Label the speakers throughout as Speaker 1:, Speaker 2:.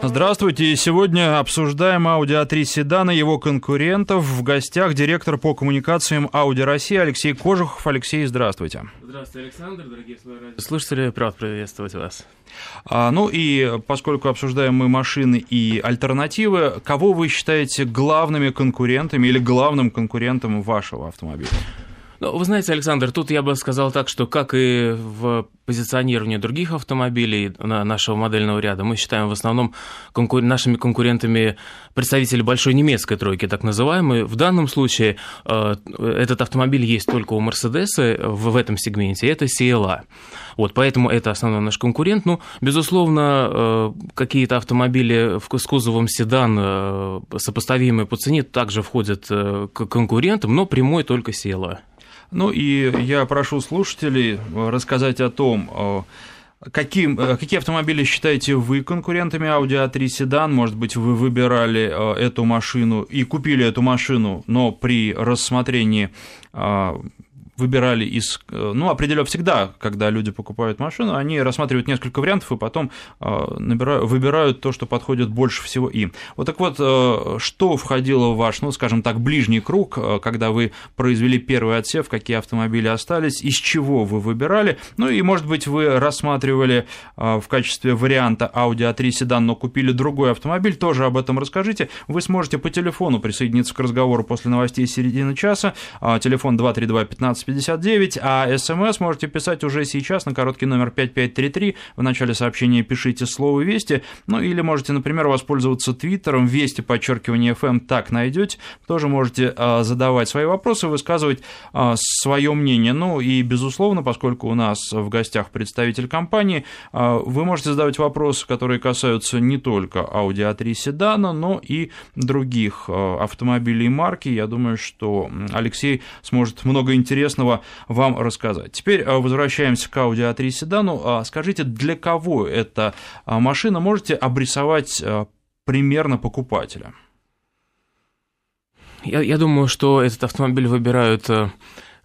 Speaker 1: Здравствуйте. Сегодня обсуждаем Audi A3 седана, его конкурентов. В гостях директор по коммуникациям Audi России Алексей Кожухов. Алексей, здравствуйте.
Speaker 2: Здравствуйте, Александр, дорогие слушатели. Рад приветствовать вас.
Speaker 1: А, ну и поскольку обсуждаем мы машины и альтернативы, кого вы считаете главными конкурентами или главным конкурентом вашего автомобиля?
Speaker 2: Ну, вы знаете, Александр, тут я бы сказал так, что как и в позиционировании других автомобилей нашего модельного ряда, мы считаем в основном конкур... нашими конкурентами представители большой немецкой тройки, так называемой. В данном случае э, этот автомобиль есть только у Мерседеса в, в этом сегменте, это CLA. Вот, поэтому это основной наш конкурент. Ну, безусловно, э, какие-то автомобили с кузовом седан, э, сопоставимые по цене, также входят э, к конкурентам, но прямой только CLA.
Speaker 1: Ну и я прошу слушателей рассказать о том, Каким, какие автомобили считаете вы конкурентами Audi A3 седан? Может быть, вы выбирали эту машину и купили эту машину, но при рассмотрении выбирали из... Э, ну, определенно всегда, когда люди покупают машину, они рассматривают несколько вариантов и потом э, набирают, выбирают то, что подходит больше всего им. Вот так вот, э, что входило в ваш, ну, скажем так, ближний круг, когда вы произвели первый отсев, какие автомобили остались, из чего вы выбирали, ну и, может быть, вы рассматривали в качестве варианта Audi A3 седан, но купили другой автомобиль, тоже об этом расскажите. Вы сможете по телефону присоединиться к разговору после новостей середины часа, телефон 232 15 59, а смс можете писать уже сейчас на короткий номер 5533. В начале сообщения пишите слово «Вести», ну или можете, например, воспользоваться твиттером «Вести», подчеркивание FM, так найдете. Тоже можете а, задавать свои вопросы, высказывать а, свое мнение. Ну и, безусловно, поскольку у нас в гостях представитель компании, а, вы можете задавать вопросы, которые касаются не только Audi A3 седана, но и других автомобилей марки. Я думаю, что Алексей сможет много интересного интересного вам рассказать. Теперь э, возвращаемся к Audi A3 седану. А скажите, для кого эта а, машина? Можете обрисовать э, примерно покупателя?
Speaker 2: Я, я думаю, что этот автомобиль выбирают э,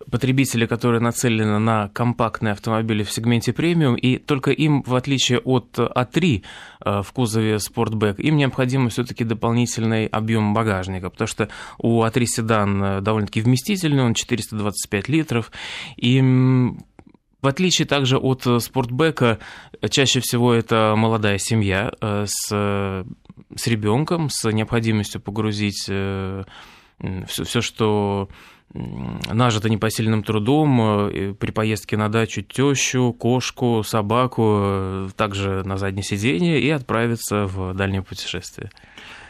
Speaker 2: потребители, которые нацелены на компактные автомобили в сегменте премиум, и только им, в отличие от А3 э, в кузове Sportback, им необходимо все-таки дополнительный объем багажника, потому что у А3 седан э, довольно-таки вместительный, он 425 литров, и в отличие также от спортбека, чаще всего это молодая семья э, с, с ребенком, с необходимостью погрузить все, все, что нажито непосильным трудом э, при поездке на дачу тещу, кошку, собаку, э, также на заднее сиденье и отправиться в дальнее путешествие.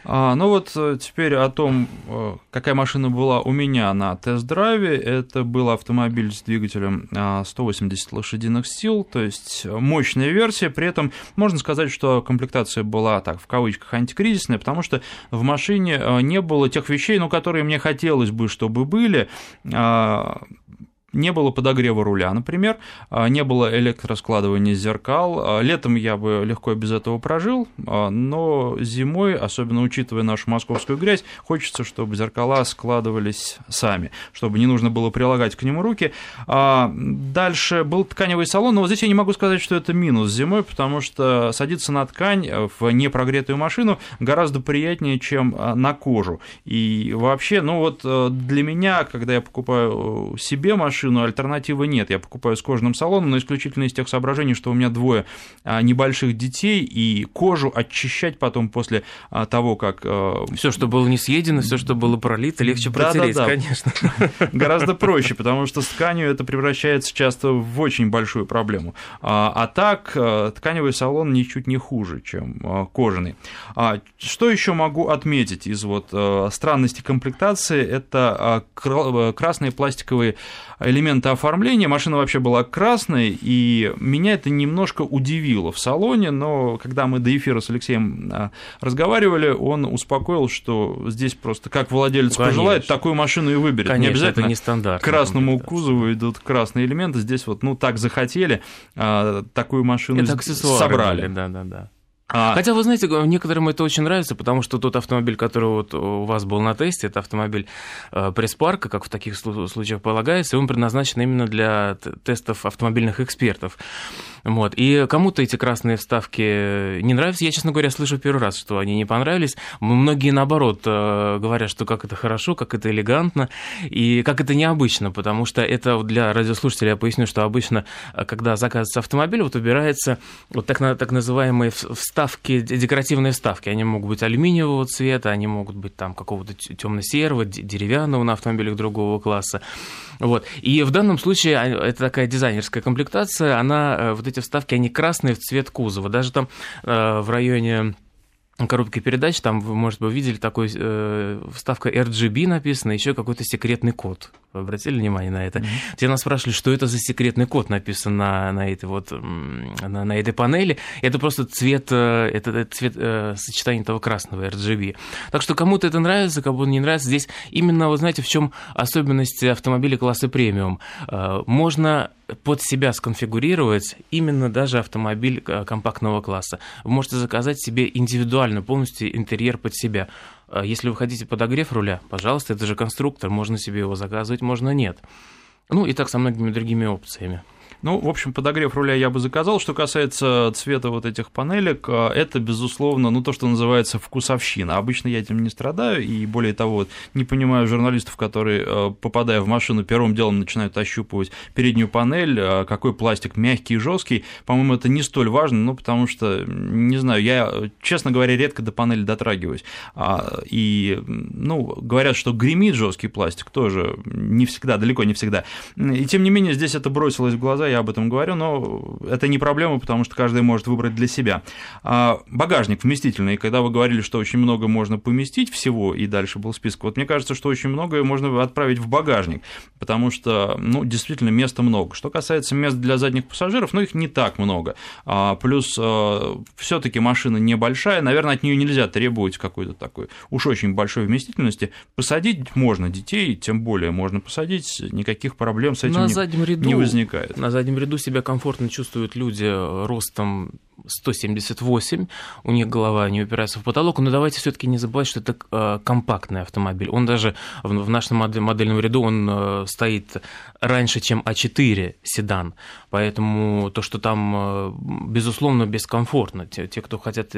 Speaker 1: А, ну вот э, теперь о том, э, какая машина была у меня на тест-драйве. Это был автомобиль с двигателем 180 а, лошадиных сил, то есть мощная версия. При этом можно сказать, что комплектация была, так, в кавычках, антикризисная, потому что в машине э, не было тех вещей, ну, которые мне хотелось бы, чтобы были а, не было подогрева руля, например, а, не было электроскладывания зеркал. А, летом я бы легко без этого прожил, а, но зимой, особенно учитывая нашу московскую грязь, хочется, чтобы зеркала складывались сами, чтобы не нужно было прилагать к нему руки. Дальше был тканевый салон, но вот здесь я не могу сказать, что это минус зимой, потому что садиться на ткань в непрогретую машину гораздо приятнее, чем на кожу. И вообще, ну вот для меня, когда я покупаю себе машину, машину, альтернативы нет. Я покупаю с кожаным салоном, но исключительно из тех соображений, что у меня двое а, небольших детей, и кожу очищать потом после а, того, как... А,
Speaker 2: все, что было не съедено, все, что было пролито, легче протереть, да, да, да. конечно.
Speaker 1: Гораздо проще, потому что с тканью это превращается часто в очень большую проблему. А так, тканевый салон ничуть не хуже, чем кожаный. Что еще могу отметить из вот странностей комплектации? Это красные пластиковые элементы оформления. Машина вообще была красной, и меня это немножко удивило в салоне, но когда мы до эфира с Алексеем а, разговаривали, он успокоил, что здесь просто как владелец Конечно. пожелает, такую машину и выберет.
Speaker 2: Конечно, не обязательно это не стандарт.
Speaker 1: К красному кузову идут красные элементы. Здесь вот, ну, так захотели, а, такую машину это собрали.
Speaker 2: Да, да, да. А... Хотя, вы знаете, некоторым это очень нравится, потому что тот автомобиль, который вот у вас был на тесте, это автомобиль э, пресс-парка, как в таких случаях полагается, и он предназначен именно для тестов автомобильных экспертов. Вот. И кому-то эти красные вставки не нравятся. Я, честно говоря, слышу первый раз, что они не понравились. Многие, наоборот, э, говорят, что как это хорошо, как это элегантно и как это необычно, потому что это для радиослушателей я поясню, что обычно, э, когда заказывается автомобиль, вот убирается вот так, так называемые вставки, декоративные вставки. Они могут быть алюминиевого цвета, они могут быть там какого-то темно-серого, деревянного на автомобилях другого класса. Вот. И в данном случае а, это такая дизайнерская комплектация, она, э, вот эти вставки, они красные в цвет кузова. Даже там э, в районе коробки передач, там вы, может быть, увидели такой э, вставка RGB написана, еще какой-то секретный код. Вы обратили внимание на это? Mm-hmm. Те нас спрашивали, что это за секретный код написан на, на этой вот на, на этой панели. Это просто цвет, э, это, это цвет э, сочетания того красного RGB. Так что кому-то это нравится, кому-то не нравится. Здесь именно, вы знаете, в чем особенность автомобиля класса премиум. Э, можно под себя сконфигурировать именно даже автомобиль э, компактного класса. Вы можете заказать себе индивидуально полностью интерьер под себя. Э, если вы хотите подогрев руля, пожалуйста, это же конструктор, можно себе его заказывать, можно нет. Ну и так со многими другими опциями.
Speaker 1: Ну, в общем, подогрев руля я бы заказал. Что касается цвета вот этих панелек, э, это, безусловно, ну, то, что называется вкусовщина. Обычно я этим не страдаю, и более того, не понимаю журналистов, которые, э, попадая в машину, первым делом начинают ощупывать переднюю панель, э, какой пластик мягкий и жесткий. По-моему, это не столь важно, ну, потому что, не знаю, я, честно говоря, редко до панели дотрагиваюсь. А, и, ну, говорят, что гремит жесткий пластик, тоже не всегда, далеко не всегда. И тем не менее, здесь это бросилось в глаза, я об этом говорю, но это не проблема, потому что каждый может выбрать для себя. А багажник вместительный, когда вы говорили, что очень много можно поместить всего, и дальше был список, вот мне кажется, что очень многое можно отправить в багажник, потому что, ну, действительно, места много. Что касается мест для задних пассажиров, ну, их не так много. А, плюс а, все таки машина небольшая, наверное, от нее нельзя требовать какой-то такой уж очень большой вместительности. Посадить можно детей, тем более можно посадить, никаких проблем с этим на не, ряду, не возникает.
Speaker 2: На заднем ряду себя комфортно чувствуют люди ростом 178, у них голова не упирается в потолок, но давайте все-таки не забывать, что это э, компактный автомобиль. Он даже в нашем модельном ряду он э, стоит раньше, чем А4 седан, поэтому то, что там, э, безусловно, бескомфортно. Те, те, кто хотят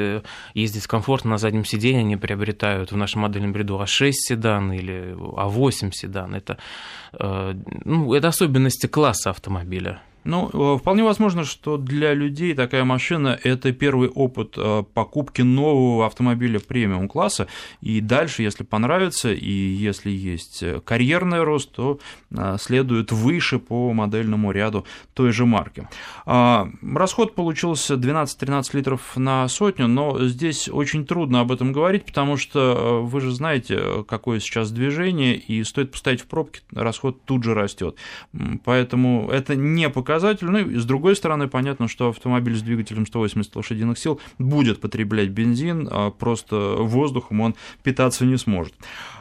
Speaker 2: ездить комфортно на заднем сиденье, они приобретают в нашем модельном ряду А6 седан или А8 седан. Это, ну, это особенности класса автомобиля.
Speaker 1: Ну, э, вполне возможно, что для людей такая машина – это первый опыт э, покупки нового автомобиля премиум-класса, и дальше, если понравится, и если есть карьерный рост, то э, следует выше по модельному ряду той же марки. А, расход получился 12-13 литров на сотню, но здесь очень трудно об этом говорить, потому что вы же знаете, какое сейчас движение, и стоит поставить в пробки, расход тут же растет. Поэтому это не показатель показатель. Ну и с другой стороны, понятно, что автомобиль с двигателем 180 лошадиных сил будет потреблять бензин, а просто воздухом он питаться не сможет.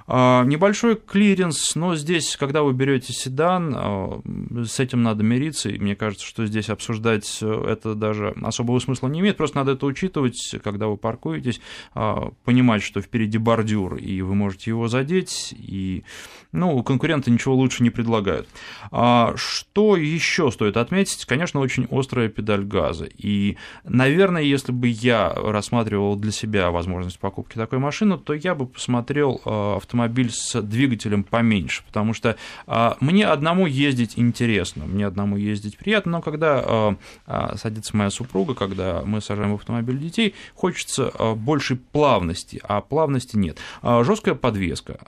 Speaker 1: А, небольшой клиренс, но здесь, когда вы берете седан, а, с этим надо мириться, и мне кажется, что здесь обсуждать это даже особого смысла не имеет, просто надо это учитывать, когда вы паркуетесь, а, понимать, что впереди бордюр, и вы можете его задеть, и ну, конкуренты ничего лучше не предлагают. Что еще стоит отметить? Конечно, очень острая педаль газа, и, наверное, если бы я рассматривал для себя возможность покупки такой машины, то я бы посмотрел автомобиль автомобиль с двигателем поменьше, потому что а, мне одному ездить интересно, мне одному ездить приятно, но когда а, а, садится моя супруга, когда мы сажаем в автомобиль детей, хочется большей плавности, а плавности нет. Жесткая подвеска,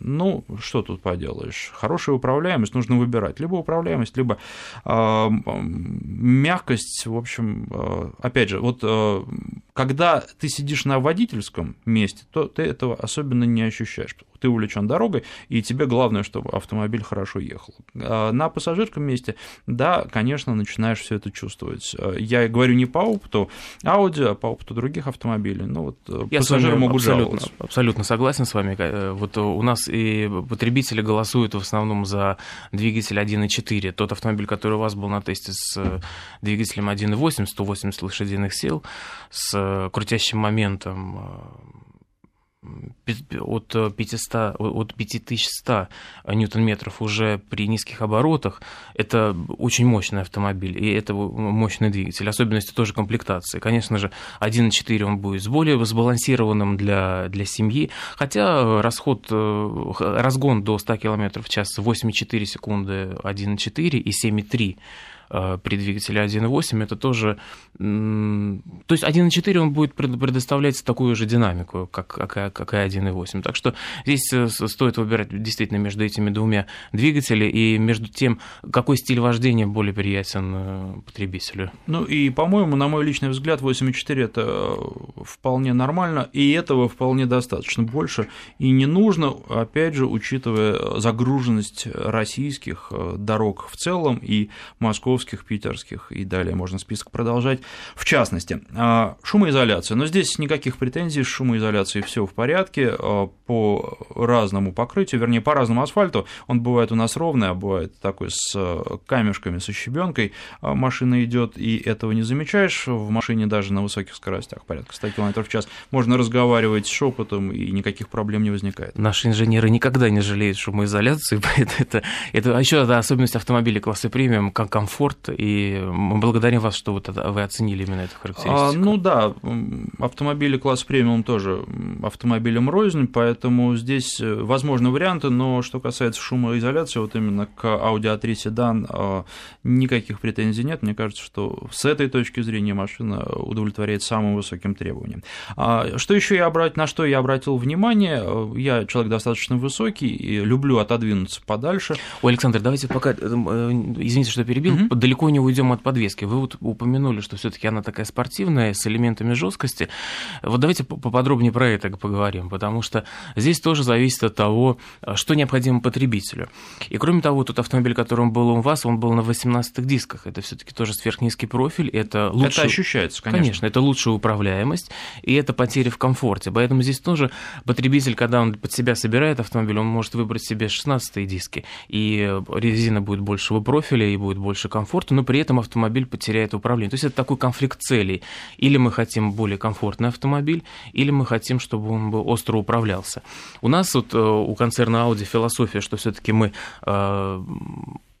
Speaker 1: ну, что тут поделаешь, хорошая управляемость нужно выбирать, либо управляемость, либо мягкость, в общем, опять же, вот когда ты сидишь на водительском месте, то ты этого особенно не ощущаешь. ты увлечен дорогой, и тебе главное, чтобы автомобиль хорошо ехал. А на пассажирском месте, да, конечно, начинаешь все это чувствовать. Я говорю не по опыту Audi, а по опыту других автомобилей. Ну, вот
Speaker 2: э, Я пассажиры могут абсолютно, жаловаться. Абсолютно согласен с вами. Э, вот у нас и потребители голосуют в основном за двигатель 1.4. Тот автомобиль, который у вас был на тесте с э, двигателем 1.8, 180 лошадиных сил, с крутящим моментом от 500, от 5100 ньютон-метров уже при низких оборотах, это очень мощный автомобиль, и это мощный двигатель. Особенности тоже комплектации. Конечно же, 1.4 он будет с более сбалансированным для, для семьи, хотя расход, э, разгон до 100 км в час 8,4 секунды 1.4 и 7,3 Э, при двигателе 1.8, это тоже... То есть 1.4 он будет предоставлять такую же динамику, как, как, как и 1.8. Так что здесь э, стоит выбирать действительно между этими двумя двигателями и между тем, какой стиль вождения более приятен э, потребителю.
Speaker 1: Ну и, по-моему, на мой личный взгляд, 8.4 это вполне нормально, и этого вполне достаточно больше. И не нужно, опять же, учитывая загруженность российских дорог в целом и московских, питерских и далее можно список продолжать. В частности, а, шумоизоляция. Но здесь никаких претензий с шумоизоляцией все в порядке а, по разному покрытию, вернее, по разному асфальту. Он бывает у нас ровный, а бывает такой с а, камешками, со щебенкой. Машина идет, и этого не замечаешь. В машине даже на высоких скоростях, порядка 100 км в час, можно разговаривать шепотом, и никаких проблем не возникает.
Speaker 2: Наши инженеры никогда не жалеют шумоизоляции, это, это, а еще да, особенность автомобиля класса премиум, как комфорт и мы благодарим вас, что вот вы оценили именно эту характеристику. А,
Speaker 1: ну да, автомобили класс премиум тоже автомобилем рознь, поэтому здесь э, возможны варианты, но что касается шумоизоляции, вот именно к Audi A3 седан а, никаких претензий нет. Мне кажется, что с этой точки зрения машина удовлетворяет самым высоким требованиям. А, что еще я обратил, на что я обратил внимание, я человек достаточно высокий и люблю отодвинуться подальше.
Speaker 2: Ой, Александр, давайте пока, э, э, извините, что перебил, угу далеко не уйдем от подвески. Вы вот упомянули, что все-таки она такая спортивная, с элементами жесткости. Вот давайте поподробнее про это поговорим, потому что здесь тоже зависит от того, что необходимо потребителю. И кроме того, тот автомобиль, который был у вас, он был на 18 дисках. Это все-таки тоже сверхнизкий профиль. Это, лучше...
Speaker 1: это ощущается, конечно.
Speaker 2: Конечно, это лучшая управляемость, и это потери в комфорте. Поэтому здесь тоже потребитель, когда он под себя собирает автомобиль, он может выбрать себе 16 диски, и резина будет большего профиля, и будет больше комфорта, но при этом автомобиль потеряет управление. То есть это такой конфликт целей. Или мы хотим более комфортный автомобиль, или мы хотим, чтобы он был остро управлялся. У нас вот э, у концерна Audi философия, что все-таки мы э,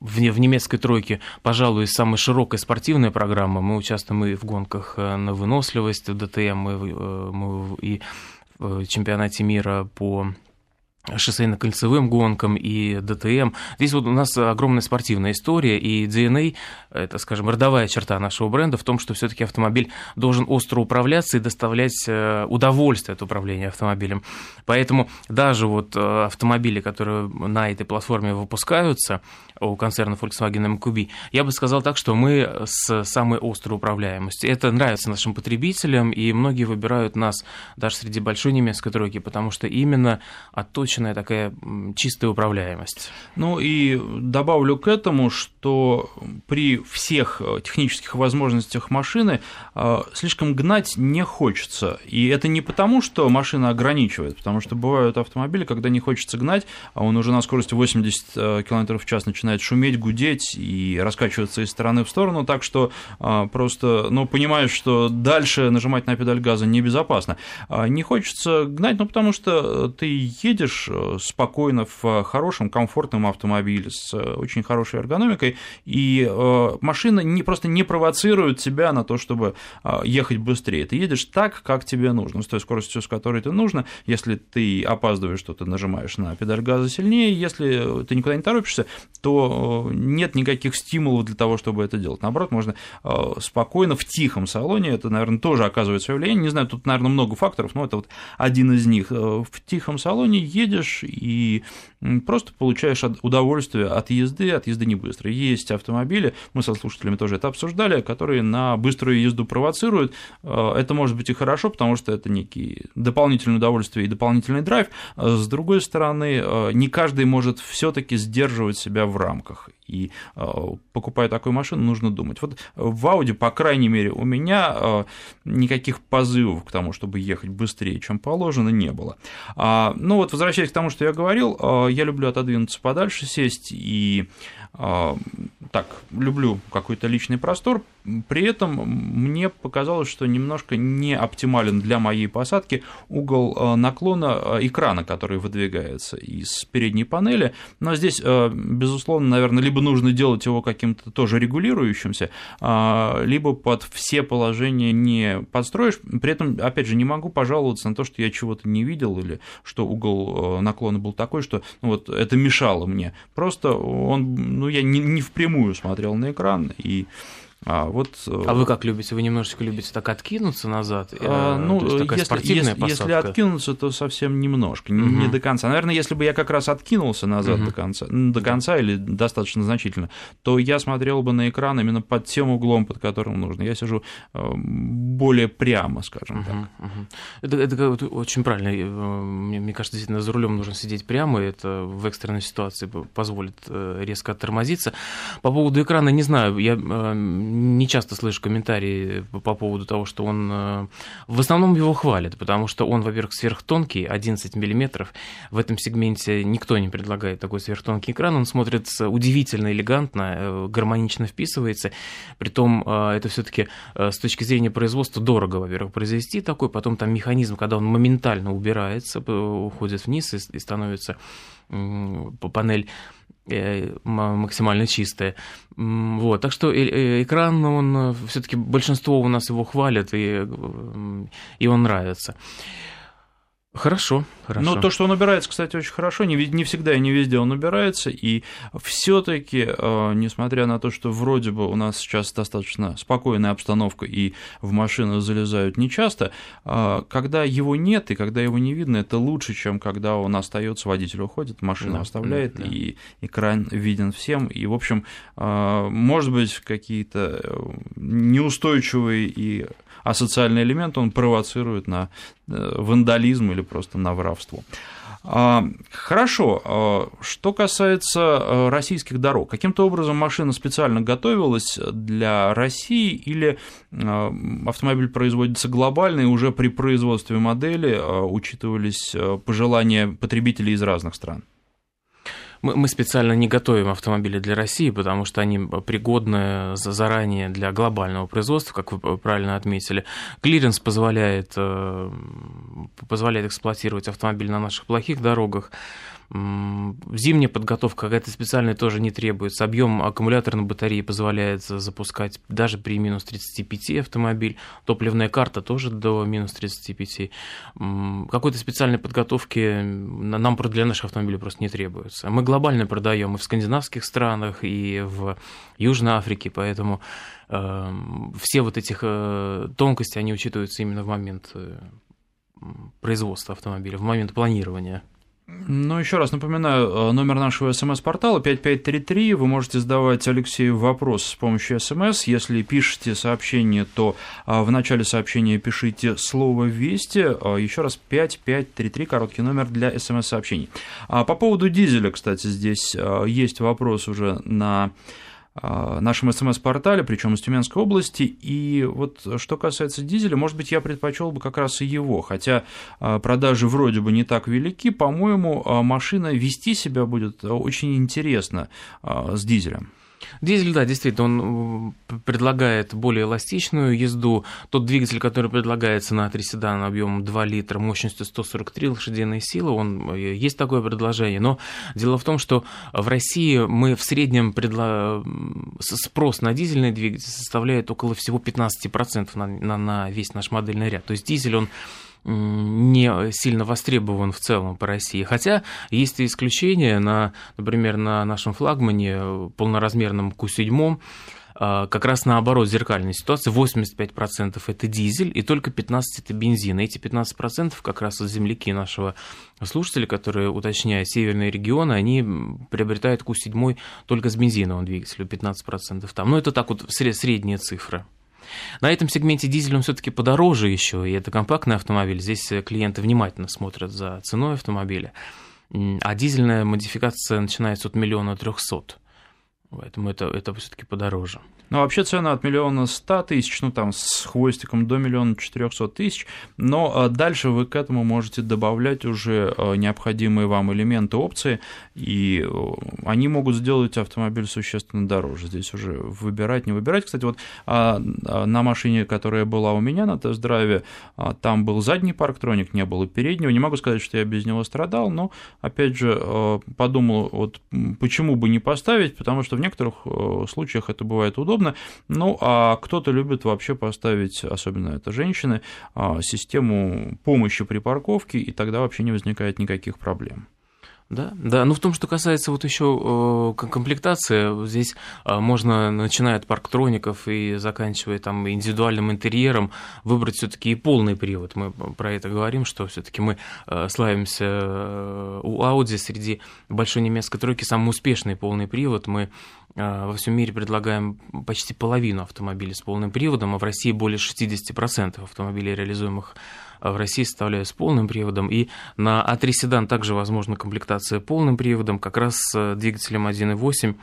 Speaker 2: в, в немецкой тройке, пожалуй, самая широкая спортивная программа. Мы участвуем и в гонках э, на выносливость, в ДТМ, мы и в чемпионате мира по шоссейно-кольцевым гонкам и ДТМ. Здесь вот у нас огромная спортивная история, и DNA, это, скажем, родовая черта нашего бренда в том, что все таки автомобиль должен остро управляться и доставлять э, удовольствие от управления автомобилем. Поэтому даже вот э, автомобили, которые на этой платформе выпускаются, у концерна Volkswagen MQB, я бы сказал так, что мы с самой острой управляемостью. Это нравится нашим потребителям, и многие выбирают нас даже среди большой немецкой тройки, потому что именно отточенная такая чистая управляемость.
Speaker 1: Ну и добавлю к этому, что при всех технических возможностях машины э, слишком гнать не хочется. И это не потому, что машина ограничивает, потому что бывают автомобили, когда не хочется гнать, а он уже на скорости 80 э, км в час начинает шуметь, гудеть и раскачиваться из стороны в сторону, так что просто, ну, понимаешь, что дальше нажимать на педаль газа небезопасно. А, не хочется гнать, ну, потому что ты едешь э, спокойно в хорошем, комфортном автомобиле с э, очень хорошей эргономикой, и э, машина не, просто не провоцирует тебя на то, чтобы ехать быстрее. Ты едешь так, как тебе нужно, с той скоростью, с которой ты нужно. Если ты опаздываешь, то ты нажимаешь на педаль газа сильнее, если ты никуда не торопишься, то Э, нет никаких стимулов для того, чтобы это делать. Наоборот, можно э, спокойно в тихом салоне, это, наверное, тоже оказывает свое влияние. Не знаю, тут, наверное, много факторов, но это вот один из них. Э, в тихом салоне едешь едешь и просто получаешь удовольствие от езды, от езды не быстрой. Есть автомобили, мы со слушателями тоже это обсуждали, которые на быструю езду провоцируют. Э, это может быть и хорошо, потому что это некий дополнительное удовольствие и дополнительный драйв. С другой стороны, не каждый может все таки сдерживать себя в рамках. И покупая такую машину, нужно думать. Вот в Audi, по крайней мере, у меня никаких позывов к тому, чтобы ехать быстрее, чем положено, не было. А, ну вот, возвращаясь к тому, что я говорил, а, я люблю отодвинуться подальше, сесть и а, так, люблю какой-то личный простор, при этом мне показалось, что немножко не оптимален для моей посадки угол а, наклона а, экрана, который выдвигается из передней панели, но здесь, безусловно, наверное, либо нужно делать его каким-то тоже регулирующимся, либо под все положения не подстроишь, при этом, опять же, не могу пожаловаться на то, что я чего-то не видел или что угол наклона был такой, что ну, вот это мешало мне, просто он, ну, ну, я не, не впрямую смотрел на экран, и
Speaker 2: а, вот, э, а вы как любите? Вы немножечко любите так откинуться назад?
Speaker 1: А, ну, то есть такая если, спортивная если, посадка? если откинуться, то совсем немножко, угу. не до конца. Наверное, если бы я как раз откинулся назад угу. до конца, до конца или достаточно значительно, то я смотрел бы на экран именно под тем углом, под которым нужно. Я сижу э, более прямо, скажем угу. так. Угу.
Speaker 2: Это, это очень правильно. Мне, мне кажется, действительно, за рулем нужно сидеть прямо, и это в экстренной ситуации позволит резко оттормозиться. По поводу экрана, не знаю, я не часто слышу комментарии по поводу того, что он... Э, в основном его хвалят, потому что он, во-первых, сверхтонкий, 11 миллиметров. В этом сегменте никто не предлагает такой сверхтонкий экран. Он смотрится удивительно элегантно, э, гармонично вписывается. Притом э, это все таки с точки зрения производства дорого, во-первых, произвести такой. Потом там механизм, когда он моментально убирается, уходит вниз и становится панель Э, максимально чистая. Вот, так что э, экран, он э, все-таки большинство у нас его хвалят, и, и он нравится. Хорошо, хорошо.
Speaker 1: Ну, то, что он убирается, кстати, очень хорошо. Не, не всегда и не везде он убирается. И все-таки, э, несмотря на то, что вроде бы у нас сейчас достаточно спокойная обстановка и в машину залезают нечасто, э, когда его нет и когда его не видно, это лучше, чем когда он остается, водитель уходит, машина да, оставляет, да, да. и экран виден всем. И, в общем, э, может быть, какие-то неустойчивые и асоциальный элемент, он провоцирует на э, вандализм или просто на воровство. А, хорошо, а, что касается э, российских дорог, каким-то образом машина специально готовилась для России или э, автомобиль производится глобально и уже при производстве модели учитывались пожелания потребителей из разных стран?
Speaker 2: Мы, мы специально не готовим автомобили для России, потому что они пригодны заранее для глобального производства, как вы правильно отметили. Клиренс позволяет, э, позволяет эксплуатировать автомобиль на наших плохих дорогах. Зимняя подготовка какая-то специальная тоже не требуется. Объем аккумуляторной батареи позволяет запускать даже при минус 35 автомобиль. Топливная карта тоже до минус 35. Какой-то специальной подготовки нам для наших автомобилей просто не требуется. Мы глобально продаем и в скандинавских странах, и в Южной Африке, поэтому э, все вот этих э, тонкости, они учитываются именно в момент э, производства автомобиля, в момент планирования.
Speaker 1: Ну, еще раз напоминаю, э, номер нашего смс-портала 5533. Вы можете задавать Алексею вопрос с помощью смс. Если пишете сообщение, то э, в начале сообщения пишите слово «Вести». Э, еще раз 5533, короткий номер для смс-сообщений. А по поводу дизеля, кстати, здесь есть вопрос уже на а, нашем СМС-портале, причем из Тюменской области. И вот что касается дизеля, может быть, я предпочел бы как раз и его, хотя а, продажи вроде бы не так велики, по-моему, а, машина вести себя будет очень интересно с дизелем.
Speaker 2: Дизель, да, действительно, он предлагает более эластичную езду. Тот двигатель, который предлагается на 3 седана объемом 2 литра, мощностью 143 лошадиные силы, он, э, есть такое предложение. Но дело в том, что в России мы в среднем предла... спрос на дизельный двигатель составляет около всего 15% на, на, на весь наш модельный ряд. То есть дизель, он не сильно востребован в целом по России. Хотя есть и исключения, на, например, на нашем флагмане полноразмерном Q7 а, как раз наоборот зеркальная ситуация. 85% это дизель и только 15% это бензин. Эти 15% как раз земляки нашего слушателя, которые уточняют северные регионы, они приобретают Q7 только с бензиновым двигателем, 15% там. Но это так вот средняя цифра. На этом сегменте дизель он все-таки подороже еще, и это компактный автомобиль. Здесь клиенты внимательно смотрят за ценой автомобиля. А дизельная модификация начинается от миллиона трехсот. Поэтому это, это все-таки подороже.
Speaker 1: Ну, вообще цена от миллиона ста тысяч, ну, там, с хвостиком до миллиона четырехсот тысяч, но а, дальше вы к этому можете добавлять уже а, необходимые вам элементы опции, и они могут сделать автомобиль существенно дороже. Здесь уже выбирать, не выбирать. Кстати, вот а, на машине, которая была у меня на тест-драйве, там был задний парктроник, не было переднего. Не могу сказать, что я без него страдал, но, опять же, подумал, вот почему бы не поставить, потому что в некоторых случаях это бывает удобно, удобно. Ну, а кто-то любит вообще поставить, особенно это женщины, а, систему помощи при парковке, и тогда вообще не возникает никаких проблем.
Speaker 2: Да, да. Ну, в том, что касается вот еще э, комплектации, здесь э, можно, начиная от парктроников и заканчивая там индивидуальным интерьером, выбрать все-таки и полный привод. Мы про это говорим, что все-таки мы э, славимся у Audi среди большой немецкой тройки самый успешный полный привод. Мы во всем мире предлагаем почти половину автомобилей с полным приводом, а в России более 60% автомобилей, реализуемых а в России составляют с полным приводом. И на А3 седан также возможна комплектация полным приводом, как раз с двигателем 1.8.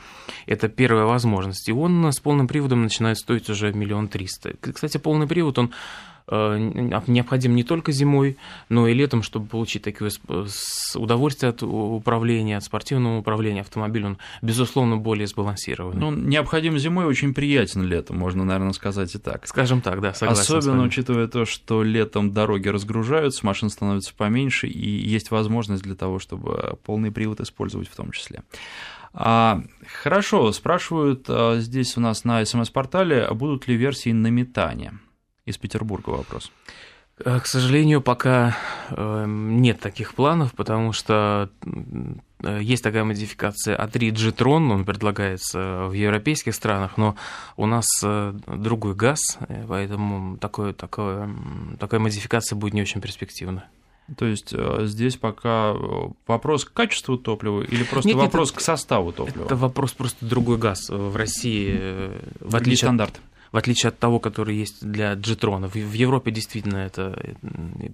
Speaker 2: Это первая возможность. И он с полным приводом начинает стоить уже миллион триста. Кстати, полный привод, он Э, необходим не только зимой, но и летом, чтобы получить такое удовольствие от управления, от спортивного управления. Автомобиль, он, безусловно, более сбалансированный.
Speaker 1: Ну, необходим зимой, очень приятен летом, можно, наверное, сказать и так.
Speaker 2: Скажем так, да,
Speaker 1: согласен Особенно учитывая то, что летом дороги разгружаются, машин становится поменьше, и есть возможность для того, чтобы полный привод использовать в том числе. А, хорошо, спрашивают а, здесь у нас на смс-портале, будут ли версии на метание? Из Петербурга вопрос.
Speaker 2: Э, к сожалению, пока э, нет таких планов, потому что э, есть такая модификация А3 G-Tron, он предлагается в европейских странах, но у нас другой газ, поэтому такое, такое, такая модификация будет не очень перспективна.
Speaker 1: То есть здесь пока вопрос к качеству топлива или просто нет, вопрос нет, к составу топлива?
Speaker 2: Это вопрос просто другой газ в России, в отличие
Speaker 1: стандарт
Speaker 2: в отличие от того, который есть для джетрона. В Европе действительно это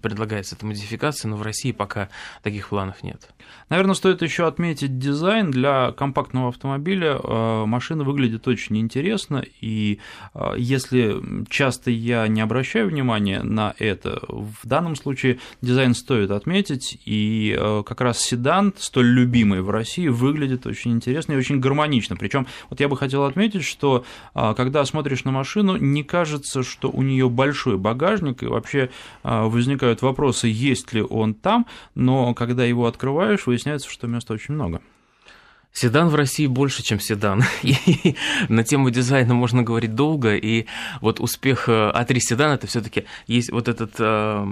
Speaker 2: предлагается эта модификация, но в России пока таких планов нет.
Speaker 1: Наверное, стоит еще отметить дизайн для компактного автомобиля. Э, машина выглядит очень интересно, и э, если часто я не обращаю внимания на это, в данном случае дизайн стоит отметить, и э, как раз седан, столь любимый в России, выглядит очень интересно и очень гармонично. Причем вот я бы хотел отметить, что когда смотришь на машину, машину, не кажется, что у нее большой багажник, и вообще а, возникают вопросы, есть ли он там, но когда его открываешь, выясняется, что места очень много.
Speaker 2: Седан в России больше, чем седан. И на тему дизайна можно говорить долго. И вот успех А3 э, седана это все-таки есть вот этот э,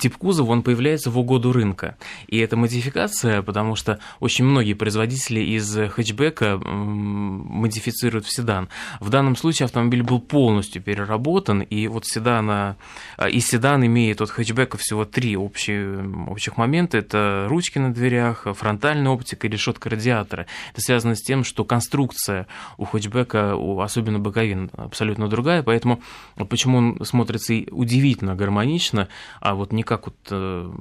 Speaker 2: тип кузова, он появляется в угоду рынка. И это модификация, потому что очень многие производители из хэтчбека э, модифицируют в седан. В данном случае автомобиль был полностью переработан, и вот седана, э, и седан имеет от хэтчбека всего три общие, общих момента. Это ручки на дверях, фронтальная оптика и решетка радиатора. Это связано с тем, что конструкция у хэтчбека, особенно боковин, абсолютно другая, поэтому почему он смотрится удивительно гармонично, а вот не как вот э,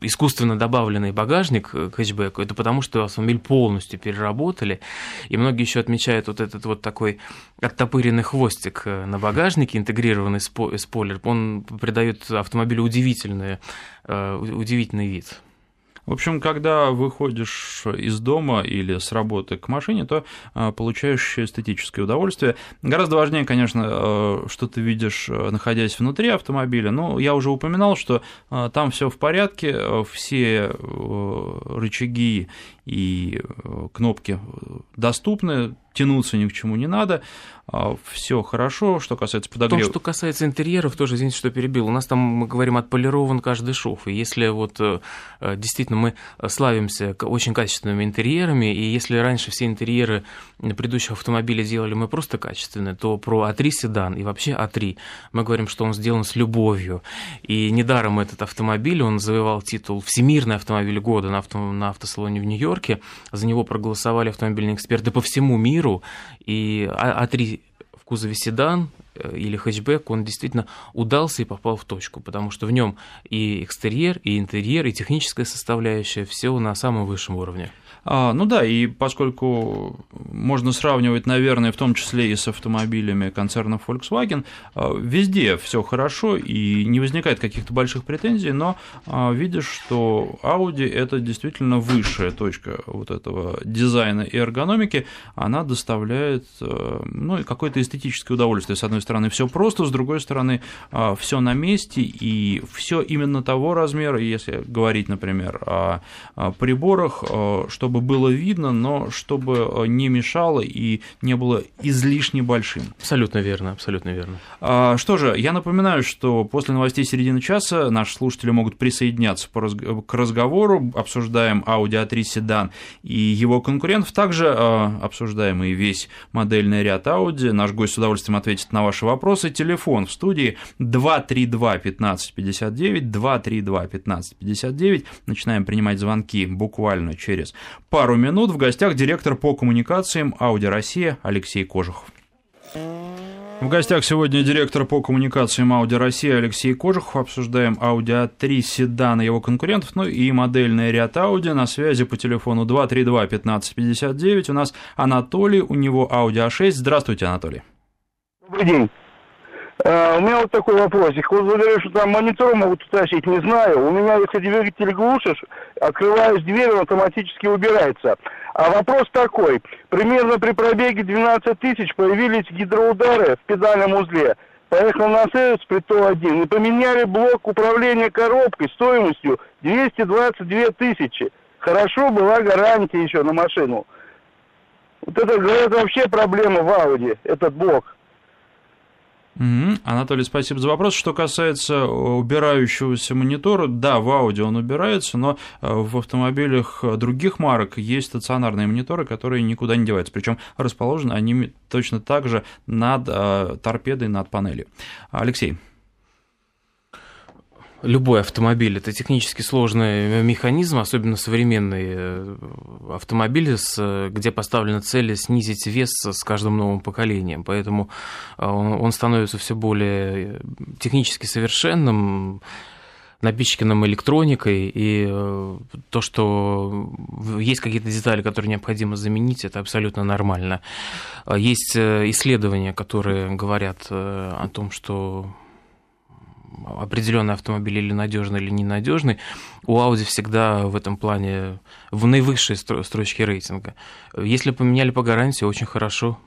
Speaker 2: искусственно добавленный багажник к хэтчбеку, это потому, что автомобиль полностью переработали, и многие еще отмечают вот этот вот такой оттопыренный хвостик э, на багажнике, интегрированный спойлер, он придает автомобилю удивительный, э, удивительный вид.
Speaker 1: В общем, когда выходишь из дома или с работы к машине, то а, получаешь эстетическое удовольствие. Гораздо важнее, конечно, а, что ты видишь, а, находясь внутри автомобиля. Ну, я уже упоминал, что там все в порядке, все рычаги и кнопки доступны, тянуться ни к чему не надо. А, все хорошо, что касается подогрева.
Speaker 2: То, что касается интерьеров, тоже, извините, что перебил, у нас там, мы говорим, отполирован каждый шов, и если вот э, э, действительно мы славимся очень качественными интерьерами, и если раньше все интерьеры предыдущих автомобилей делали мы просто качественные, то про А3 седан и вообще А3 мы говорим, что он сделан с любовью, и недаром этот автомобиль, он завоевал титул «Всемирный автомобиль года» на, авто, на автосалоне в Нью-Йорке, за него проголосовали автомобильные эксперты по всему миру, и А3 кузове седан э, или хэтчбэк, он действительно удался и попал в точку, потому что в нем и экстерьер, и интерьер, и техническая составляющая, все на самом высшем уровне.
Speaker 1: А, ну да, и поскольку можно сравнивать, наверное, в том числе и с автомобилями концерна Volkswagen, а, везде все хорошо и не возникает каких-то больших претензий, но а, видишь, что Audi это действительно высшая точка вот этого дизайна и эргономики, она доставляет а, ну, какое-то эстетическое удовольствие. С одной стороны, все просто, с другой стороны, все на месте и все именно того размера, если говорить, например, о приборах, что чтобы было видно, но чтобы э, не мешало и не было излишне большим.
Speaker 2: Абсолютно верно, абсолютно верно.
Speaker 1: А, что же, я напоминаю, что после новостей середины часа наши слушатели могут присоединяться к разговору, обсуждаем Audi A3 седан и его конкурентов, также а, обсуждаем и весь модельный ряд Audi. Наш гость с удовольствием ответит на ваши вопросы. Телефон в студии 232 1559, 232 1559. Начинаем принимать звонки буквально через пару минут. В гостях директор по коммуникациям Audi Россия Алексей Кожухов. В гостях сегодня директор по коммуникациям Audi Россия Алексей Кожухов. Обсуждаем Audi A3 седан и его конкурентов, ну и модельный ряд Audi. На связи по телефону 232 1559. У нас Анатолий, у него Audi A6. Здравствуйте, Анатолий.
Speaker 3: Добрый день. Uh, у меня вот такой вопросик. Вот говорили, что там монитор могут утащить, не знаю. У меня, если двигатель глушишь, открываешь дверь, он автоматически убирается. А вопрос такой. Примерно при пробеге 12 тысяч появились гидроудары в педальном узле. Поехал на сервис при ТО-1 и поменяли блок управления коробкой стоимостью 222 тысячи. Хорошо, была гарантия еще на машину. Вот это, это вообще проблема в Ауди, этот блок.
Speaker 1: Угу. Анатолий, спасибо за вопрос. Что касается э, убирающегося монитора, да, в аудио он убирается, но э, в автомобилях других марок есть стационарные мониторы, которые никуда не деваются. Причем расположены они точно так же над э, торпедой, над панелью. Алексей
Speaker 2: любой автомобиль это технически сложный механизм, особенно современные э, автомобили, где поставлена цель снизить вес с каждым новым поколением. Поэтому э, он становится все более технически совершенным, напичканным электроникой, и э, то, что есть какие-то детали, которые необходимо заменить, это абсолютно нормально. Есть исследования, которые говорят о том, что определенный автомобиль или надежный, или ненадежный, у Audi всегда в этом плане в наивысшей строчке рейтинга. Если поменяли по гарантии, очень хорошо.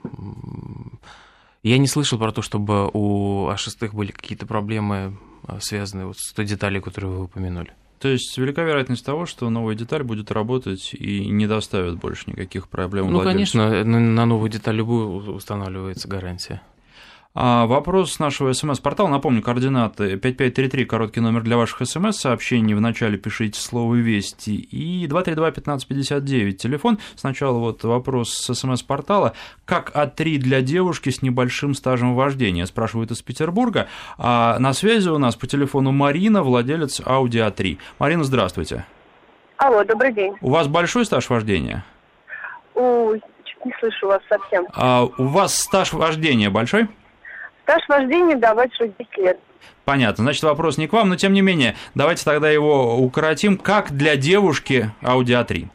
Speaker 2: Я не слышал про то, чтобы у А6 были какие-то проблемы, а, связанные вот с той деталью, которую вы упомянули.
Speaker 1: То есть велика вероятность того, что новая деталь будет работать и не доставит больше никаких проблем.
Speaker 2: Ну, владельцу. конечно, на новую деталь любую устанавливается гарантия.
Speaker 1: А вопрос нашего смс-портала, напомню, координаты 5533, короткий номер для ваших смс-сообщений, вначале пишите слово «Вести» и 232-1559, телефон. Сначала вот вопрос с смс-портала, как А3 для девушки с небольшим стажем вождения, спрашивают из Петербурга. А на связи у нас по телефону Марина, владелец Audi A3. Марина, здравствуйте.
Speaker 4: Алло, добрый день.
Speaker 1: У вас большой стаж вождения?
Speaker 4: Ой, не слышу вас совсем.
Speaker 1: А у вас стаж вождения большой?
Speaker 4: Стаж вождения давать 60 лет.
Speaker 1: Понятно. Значит, вопрос не к вам, но тем не менее, давайте тогда его укоротим. Как для девушки Audi A3?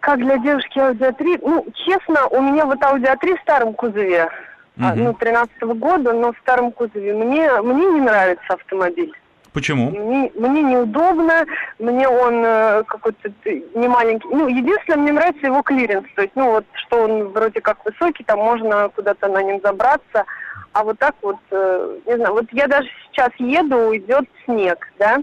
Speaker 4: Как для девушки Audi A3? Ну, честно, у меня вот Audi A3 в старом кузове, угу. ну, 13 -го года, но в старом кузове. Мне, мне не нравится автомобиль.
Speaker 1: Почему?
Speaker 4: Мне, мне неудобно, мне он э, какой-то не маленький. Ну, единственное, мне нравится его клиренс. То есть, ну, вот, что он вроде как высокий, там можно куда-то на нем забраться. А вот так вот, э, не знаю, вот я даже сейчас еду, идет снег, да.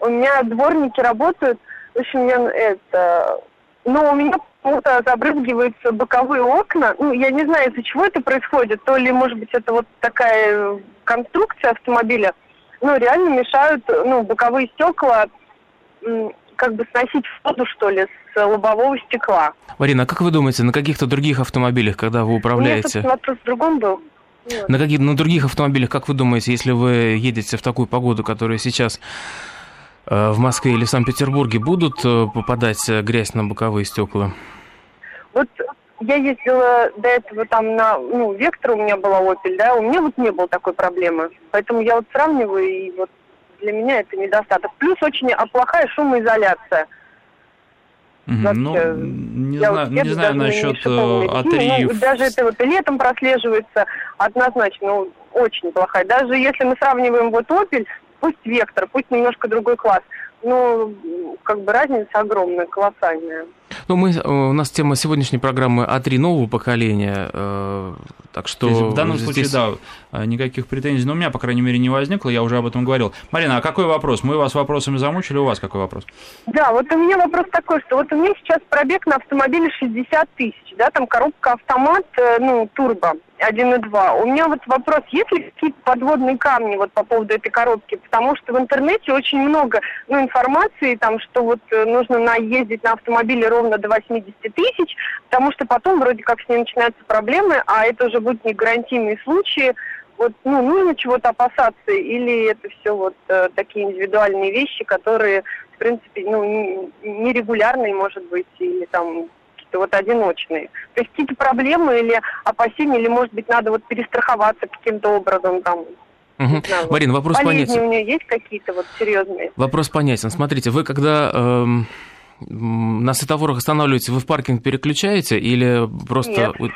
Speaker 4: У меня дворники работают, в общем, я это... Но у меня почему-то забрызгиваются боковые окна. Ну, я не знаю, из-за чего это происходит. То ли, может быть, это вот такая конструкция автомобиля. Ну, реально мешают, ну, боковые стекла как бы сносить воду, что ли, с лобового стекла.
Speaker 2: Марина, а как вы думаете, на каких-то других автомобилях, когда вы управляете?
Speaker 4: Нет, в другом был.
Speaker 2: На, каких, на других автомобилях, как вы думаете, если вы едете в такую погоду, которая сейчас э, в Москве или в Санкт-Петербурге, будут э, попадать грязь на боковые стекла?
Speaker 4: Вот я ездила до этого там на, ну, Вектор у меня была Opel, да, у меня вот не было такой проблемы. Поэтому я вот сравниваю, и вот для меня это недостаток. Плюс очень плохая шумоизоляция.
Speaker 1: Вообще, ну, не, я знаю, вот не знаю насчет А3.
Speaker 4: Ну, даже это вот летом прослеживается однозначно ну, очень плохая. Даже если мы сравниваем вот Opel, пусть Вектор, пусть немножко другой класс, ну, как бы разница огромная, колоссальная.
Speaker 2: Ну, мы, у нас тема сегодняшней программы А3 нового поколения, э, так что...
Speaker 1: Есть, в данном здесь... случае, да, никаких претензий, но у меня, по крайней мере, не возникло, я уже об этом говорил. Марина, а какой вопрос? Мы вас вопросами замучили, у вас какой вопрос?
Speaker 4: Да, вот у меня вопрос такой, что вот у меня сейчас пробег на автомобиле 60 тысяч, да, там коробка автомат, э, ну, турбо. 1.2. У меня вот вопрос, есть ли какие-то подводные камни вот по поводу этой коробки? Потому что в интернете очень много ну, информации, там, что вот э, нужно наездить на автомобиле ровно до 80 тысяч, потому что потом вроде как с ней начинаются проблемы, а это уже будут не гарантийные случаи. Вот, ну, нужно чего-то опасаться, или это все вот э, такие индивидуальные вещи, которые, в принципе, ну, нерегулярные, может быть, или там какие-то вот одиночные. То есть какие-то проблемы или опасения, или, может быть, надо вот перестраховаться каким-то образом там.
Speaker 2: Угу. Знаю, Марина, вопрос понятен.
Speaker 4: у нее есть какие-то вот серьезные?
Speaker 2: Вопрос понятен. Смотрите, вы когда эм, на светофорах останавливаете, вы в паркинг переключаете или просто...
Speaker 4: Нет.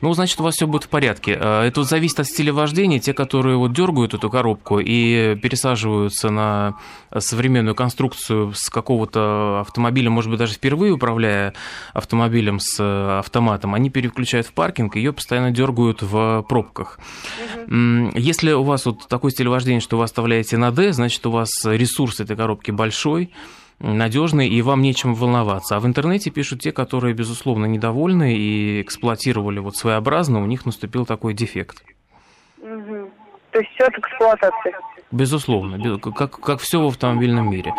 Speaker 2: Ну, значит, у вас все будет в порядке. А, это вот зависит от стиля вождения. Те, которые вот дергают эту коробку и пересаживаются на современную конструкцию с какого-то автомобиля, может быть, даже впервые управляя автомобилем с э, автоматом, они переключают в паркинг, ее постоянно дергают в пробках. Угу. Если у вас вот такой стиль вождения, что вы оставляете на D, значит, у вас ресурс этой коробки большой, надежный, и вам нечем волноваться. А в интернете пишут те, которые, безусловно, недовольны и эксплуатировали вот своеобразно, у них наступил такой дефект.
Speaker 4: Угу. То есть все от эксплуатации?
Speaker 2: Безусловно, как, как все в автомобильном мире.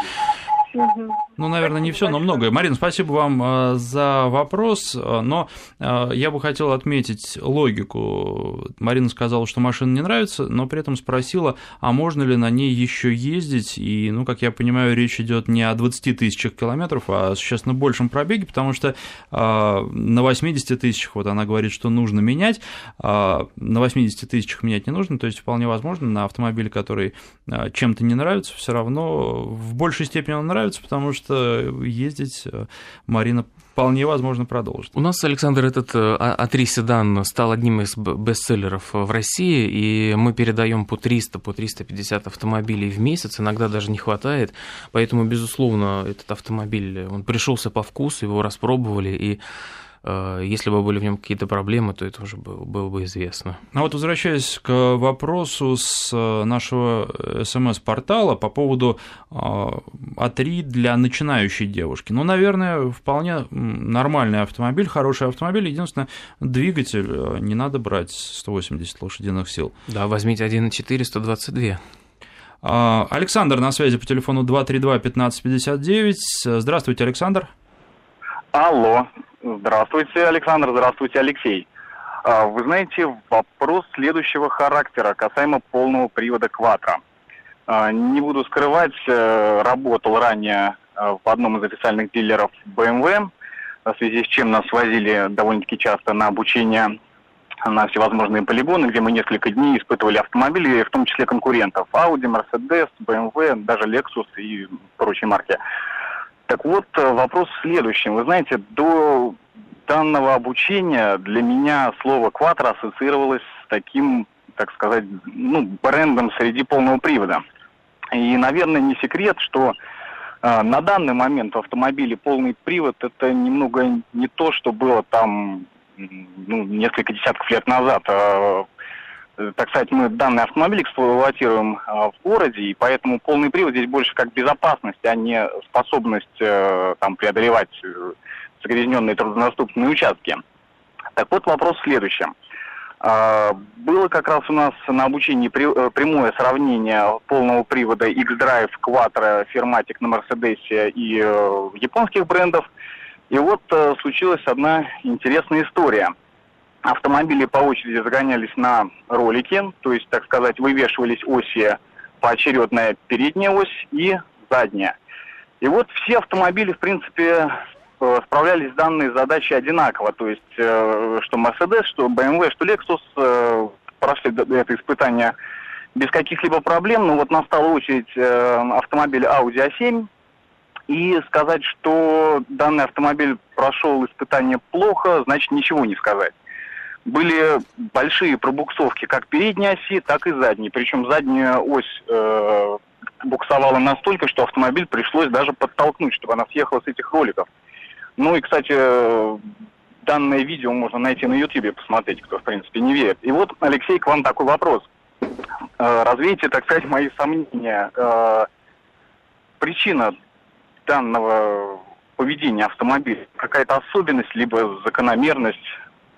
Speaker 1: Ну, наверное, не все, но многое. Марина, спасибо вам э, за вопрос, э, но э, я бы хотел отметить логику. Марина сказала, что машина не нравится, но при этом спросила, а можно ли на ней еще ездить, и, ну, как я понимаю, речь идет не о 20 тысячах километров, а о существенно большем пробеге, потому что на 80 тысячах, вот она говорит, что нужно менять, а на 80 тысячах менять не нужно, то есть вполне возможно на автомобиле, который чем-то не нравится, все равно в большей степени он нравится, потому что ездить э, Марина вполне возможно продолжит.
Speaker 2: У нас, Александр, этот А3 а седан стал одним из бестселлеров в России, и мы передаем по 300, по 350 автомобилей в месяц, иногда даже не хватает, поэтому, безусловно, этот автомобиль, он пришелся по вкусу, его распробовали, и Э, если бы были в нем какие-то проблемы, то это уже было, было бы известно.
Speaker 1: А вот возвращаясь к вопросу с э, нашего СМС-портала по поводу А3 для начинающей девушки. Ну, наверное, вполне нормальный автомобиль, хороший автомобиль. Единственное, двигатель э, не надо брать 180 лошадиных сил.
Speaker 2: Да, возьмите 1.4, 122.
Speaker 1: А, Александр на связи по телефону 232-1559. Здравствуйте, Александр.
Speaker 5: Алло, Здравствуйте, Александр. Здравствуйте, Алексей. А, вы знаете, вопрос следующего характера касаемо полного привода Кватро. А, не буду скрывать, э, работал ранее э, в одном из официальных дилеров BMW, в связи с чем нас возили довольно-таки часто на обучение на всевозможные полигоны, где мы несколько дней испытывали автомобили, в том числе конкурентов. Audi, Mercedes, BMW, даже Lexus и прочие марки. Так вот, э, вопрос в следующем. Вы знаете, до данного обучения для меня слово «кватро» ассоциировалось с таким, так сказать, ну, брендом среди полного привода. И, наверное, не секрет, что э, на данный момент в автомобиле полный привод это немного не то, что было там ну, несколько десятков лет назад. Э, так сказать, мы данный автомобиль эксплуатируем а, в городе, и поэтому полный привод здесь больше как безопасность, а не способность э, там преодолевать э, загрязненные труднодоступные участки. Так вот, вопрос в следующем. А, было как раз у нас на обучении э, прямое сравнение полного привода X-Drive, Quattro, Firmatic на Мерседесе и японских брендов. И вот случилась одна интересная история. Автомобили по очереди загонялись на ролики, то есть, так сказать, вывешивались оси поочередная передняя ось и задняя. И вот все автомобили, в принципе, Э, справлялись с данной задачей одинаково. То есть, э, что Mercedes, что BMW, что Lexus э, прошли это испытание без каких-либо проблем. Но вот настала очередь автомобиля Audi A7. И сказать, что данный автомобиль прошел испытание плохо, значит ничего не сказать. Были большие пробуксовки как передней оси, так и задней. Причем задняя ось э, буксовала настолько, что автомобиль пришлось даже подтолкнуть, чтобы она съехала с этих роликов. Ну и, кстати, данное видео можно найти на YouTube, посмотреть, кто, в принципе, не верит. И вот, Алексей, к вам такой вопрос. Э, развейте, так сказать, мои сомнения. Э, причина данного поведения автомобиля, какая-то особенность, либо закономерность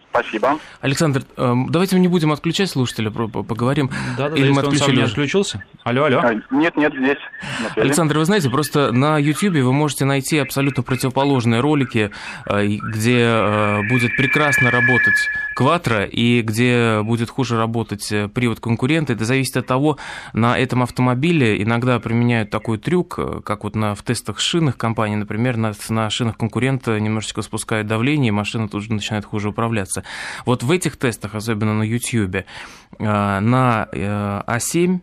Speaker 5: Спасибо.
Speaker 2: Александр, эм, давайте мы не будем отключать слушателя, поговорим.
Speaker 1: Да, да, Или мы отключили? отключился? Алло, алло. А,
Speaker 5: нет, нет, здесь.
Speaker 2: Александр, вы знаете, просто на YouTube вы можете найти абсолютно противоположные ролики, э, где э, будет прекрасно работать Quattro и где будет хуже работать э, привод конкурента. Это зависит от того, на этом автомобиле иногда применяют такой трюк, как вот на, в тестах шинах компании, например, на, на шинах конкурента немножечко спускают давление, и машина тут же начинает хуже управляться меняется. Вот в этих тестах, особенно на YouTube, э, на А7 э,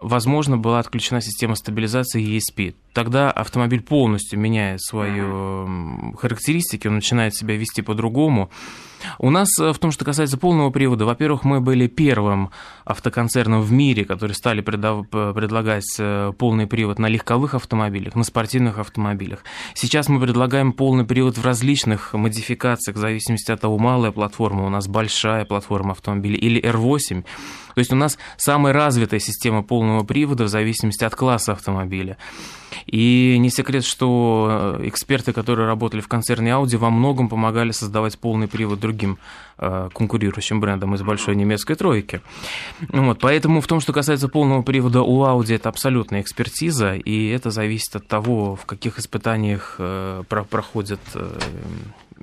Speaker 2: возможно, была отключена система стабилизации ESP. Тогда автомобиль полностью меняет свои характеристики, он начинает себя вести по-другому. У нас э, в том, что касается полного привода, во-первых, мы были первым автоконцерном в мире, который стали предлагать э, полный привод на легковых автомобилях, на спортивных автомобилях. Сейчас мы предлагаем полный привод в различных модификациях, в зависимости от того, малая платформа, у нас большая платформа автомобиля или R8. То есть у нас самая развитая система полного привода в зависимости от класса автомобиля. И не секрет, что э, эксперты, которые работали в концерне Audi, во многом помогали создавать полный привод другим э, конкурирующим брендам из большой немецкой тройки. Вот, поэтому в том, что касается полного привода у Audi, это абсолютная экспертиза, и это зависит от того, в каких испытаниях э, проходит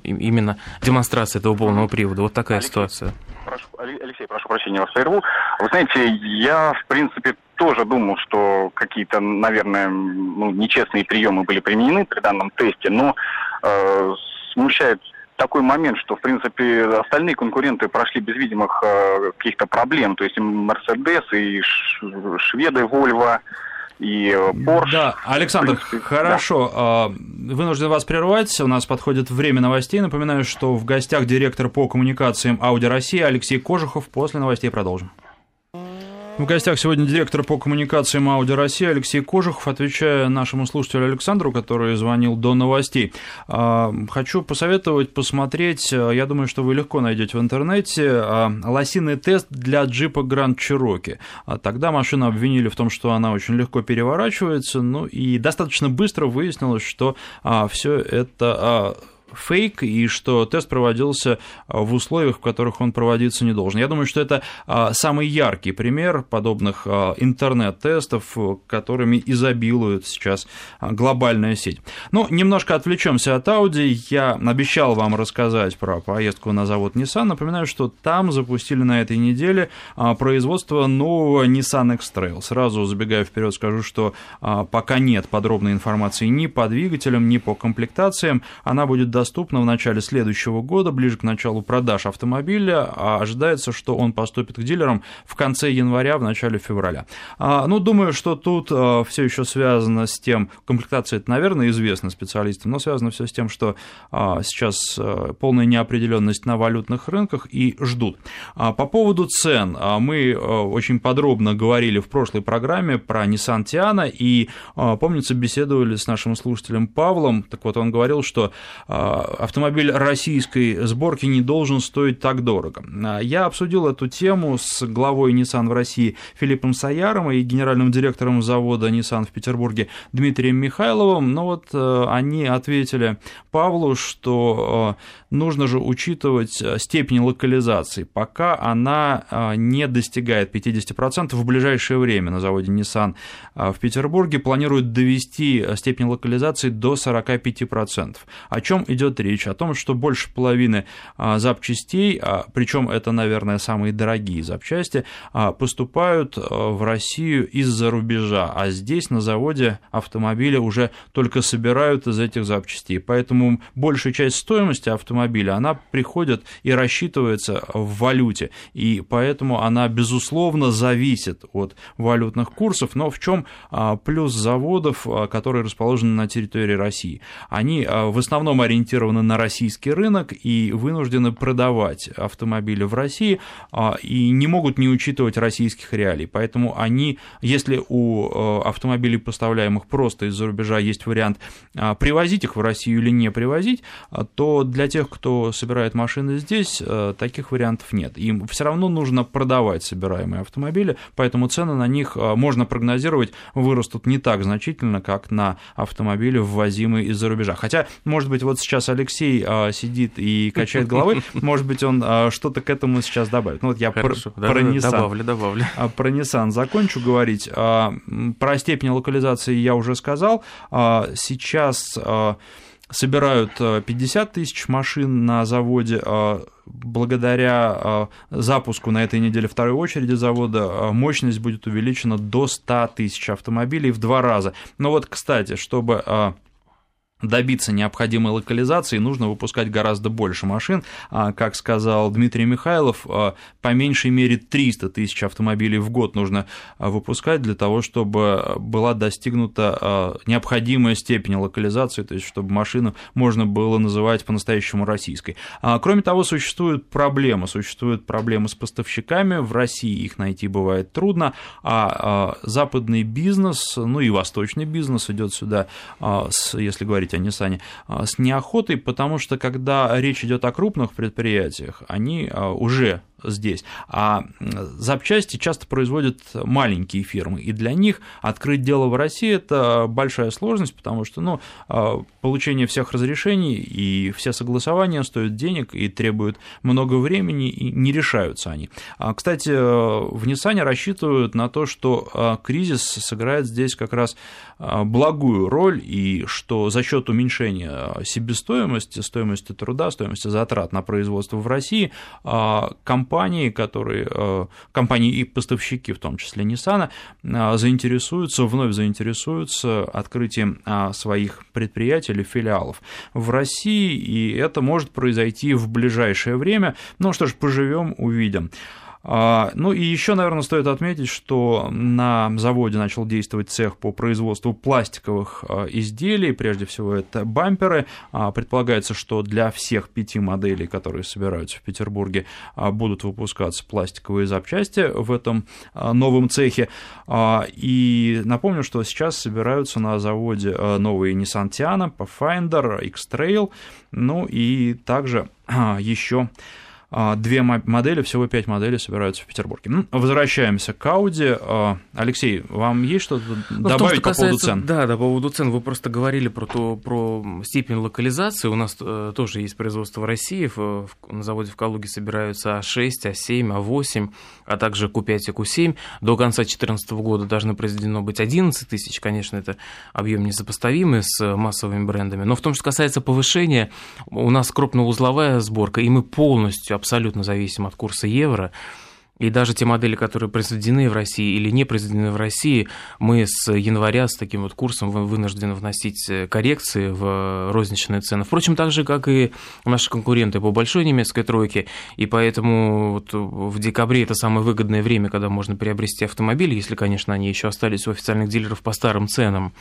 Speaker 2: именно демонстрация этого полного привода. Вот такая Алексей, ситуация.
Speaker 5: Прошу, Алексей, прошу прощения, вас прерву. Вы знаете, я, в принципе, тоже думал, что какие-то, наверное, ну, нечестные приемы были применены при данном тесте, но э, смущает такой момент, что, в принципе, остальные конкуренты прошли без видимых э, каких-то проблем. То есть и Mercedes, и шведы, Volvo, и Porsche.
Speaker 1: Да, Александр, принципе, хорошо. Да. А, вынужден вас прервать. У нас подходит время новостей. Напоминаю, что в гостях директор по коммуникациям Audi России Алексей Кожухов. После новостей продолжим. В гостях сегодня директор по коммуникациям Audi России Алексей Кожухов, отвечая нашему слушателю Александру, который звонил до новостей. А, хочу посоветовать посмотреть, а, я думаю, что вы легко найдете в интернете, а, лосиный тест для джипа Grand Cherokee. Тогда машину обвинили в том, что она очень легко переворачивается, ну и достаточно быстро выяснилось, что все это фейк и что тест проводился а, в условиях, в которых он проводиться не должен. Я думаю, что это а, самый яркий пример подобных а, интернет-тестов, которыми изобилует сейчас глобальная сеть. Ну, немножко отвлечемся от Audi. Я обещал вам рассказать про поездку на завод Nissan. Напоминаю, что там запустили на этой неделе производство нового Nissan X-Trail. Сразу забегая вперед, скажу, что пока нет подробной информации ни по двигателям, ни по комплектациям. Она будет доступна в начале следующего года, ближе к началу продаж автомобиля, а ожидается, что он поступит к дилерам в конце января, в начале февраля. А, ну, думаю, что тут а, все еще связано с тем, комплектация это, наверное, известна специалистам, но связано все с тем, что а, сейчас а, полная неопределенность на валютных рынках и ждут. А, по поводу цен, а, мы а, очень подробно говорили в прошлой программе про Nissan Tiana и, а, помнится, беседовали с нашим слушателем Павлом, так вот он говорил, что а, автомобиль российской сборки не должен стоить так дорого. Я обсудил эту тему с главой Nissan в России Филиппом Саяром и генеральным директором завода Nissan в Петербурге Дмитрием Михайловым. Но вот они ответили Павлу, что нужно же учитывать степень локализации. Пока она не достигает 50% в ближайшее время на заводе Nissan в Петербурге планируют довести степень локализации до 45%. О чем идет речь? О том, что больше половины а, запчастей, а, причем это, наверное, самые дорогие запчасти, а, поступают в Россию из-за рубежа, а здесь на заводе автомобили уже только собирают из этих запчастей. Поэтому большая часть стоимости автомобиля, она приходит и рассчитывается в валюте, и поэтому она, безусловно, зависит от валютных курсов, но в чем плюс заводов, которые расположены на территории России? Они в основном ориентированы на российский рынок и вынуждены продавать автомобили в России а, и не могут не учитывать российских реалий. Поэтому они, если у э, автомобилей, поставляемых просто из-за рубежа, есть вариант а, привозить их в Россию или не привозить, а, то для тех, кто собирает машины здесь, э, таких вариантов нет. Им все равно нужно продавать собираемые автомобили, поэтому цены на них можно прогнозировать вырастут не так значительно, как на автомобили, ввозимые из-за рубежа. Хотя, может быть, вот сейчас Алексей а, сидит и качает головой, может быть, он а, что-то к этому сейчас добавит. Ну вот я Хорошо, про, да, про Nissan. Добавлю, добавлю. А, про Nissan закончу говорить. А, про степень локализации я уже сказал. А, сейчас... А, собирают 50 тысяч машин на заводе. Благодаря запуску на этой неделе второй очереди завода мощность будет увеличена до 100 тысяч автомобилей в два раза. Но вот, кстати, чтобы добиться необходимой локализации, нужно выпускать гораздо больше машин. А, как сказал Дмитрий Михайлов, а, по меньшей мере 300 тысяч автомобилей в год нужно а, выпускать для того, чтобы была достигнута необходимая степень локализации, то есть чтобы машину можно было называть по-настоящему российской. Кроме того, существует проблема, существуют проблемы с поставщиками, в России их найти бывает трудно, а западный бизнес, ну и восточный бизнес идет сюда, если говорить говорить о Nissan, а, с неохотой, потому что когда речь идет о крупных предприятиях, они а, уже здесь. А запчасти часто производят маленькие фирмы, и для них открыть дело в России – это большая сложность, потому что ну, а, получение всех разрешений и все согласования стоят денег и требуют много времени, и не решаются они. А, кстати, в Nissan рассчитывают на то, что а, кризис сыграет здесь как раз благую роль, и что за счет уменьшения себестоимости, стоимости труда, стоимости затрат на производство в России, компания компании, которые, э, компании и поставщики, в том числе Nissan, э, заинтересуются, вновь заинтересуются открытием э, своих предприятий или филиалов в России, и это может произойти в ближайшее время. Ну что ж, поживем, увидим. А, ну и еще, наверное, стоит отметить, что на заводе начал действовать цех по производству пластиковых а, изделий, прежде всего это бамперы. А, предполагается, что для всех пяти моделей, которые собираются в Петербурге, будут выпускаться пластиковые запчасти в этом новом цехе. И напомню, что сейчас собираются на заводе новые Nissan Tiana, Pathfinder, X-Trail, ну и также еще две модели, всего пять моделей собираются в Петербурге. Ну, возвращаемся к Audi. А, Алексей, вам есть что-то ну, добавить том, что по поводу цен?
Speaker 2: Да, да, по поводу цен. Вы просто говорили про, то, про степень локализации. У нас э, тоже есть производство в России. В, на заводе в Калуге собираются А6, А7, А8, а также Q5 и Q7. До конца 2014 года должны произведено быть 11 тысяч. Конечно, это объем несопоставимый с массовыми брендами. Но в том, что касается повышения, у нас крупноузловая сборка, и мы полностью абсолютно зависим от курса евро. И даже те модели, которые произведены в России или не произведены в России, мы с января с таким вот курсом вынуждены вносить э, коррекции в розничные цены. Впрочем, так же, как и наши конкуренты по большой немецкой тройке. И поэтому вот в декабре это самое выгодное время, когда можно приобрести автомобиль, если, конечно, они еще остались у официальных дилеров по старым ценам.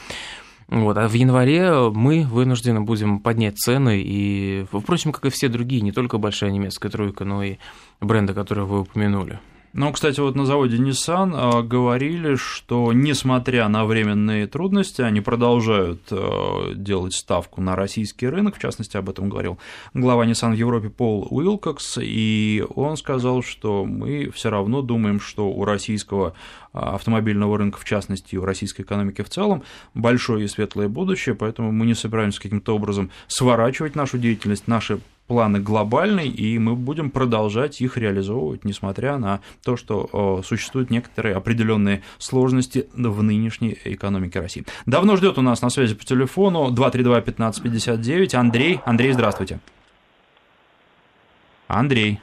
Speaker 2: Вот, а в январе мы вынуждены будем поднять цены, и, впрочем, как и все другие, не только большая немецкая тройка, но и бренды, которые вы упомянули.
Speaker 1: Ну, кстати, вот на заводе Nissan э, говорили, что несмотря на временные трудности, они продолжают э, делать ставку на российский рынок, в частности, об этом говорил глава Nissan в Европе Пол Уилкокс, и он сказал, что мы все равно думаем, что у российского автомобильного рынка, в частности, и у российской экономики в целом, большое и светлое будущее, поэтому мы не собираемся каким-то образом сворачивать нашу деятельность, наши планы глобальные, и мы будем продолжать их реализовывать, несмотря на то, что существуют некоторые определенные сложности в нынешней экономике России. Давно ждет у нас на связи по телефону 232-1559 Андрей. Андрей, здравствуйте. Андрей.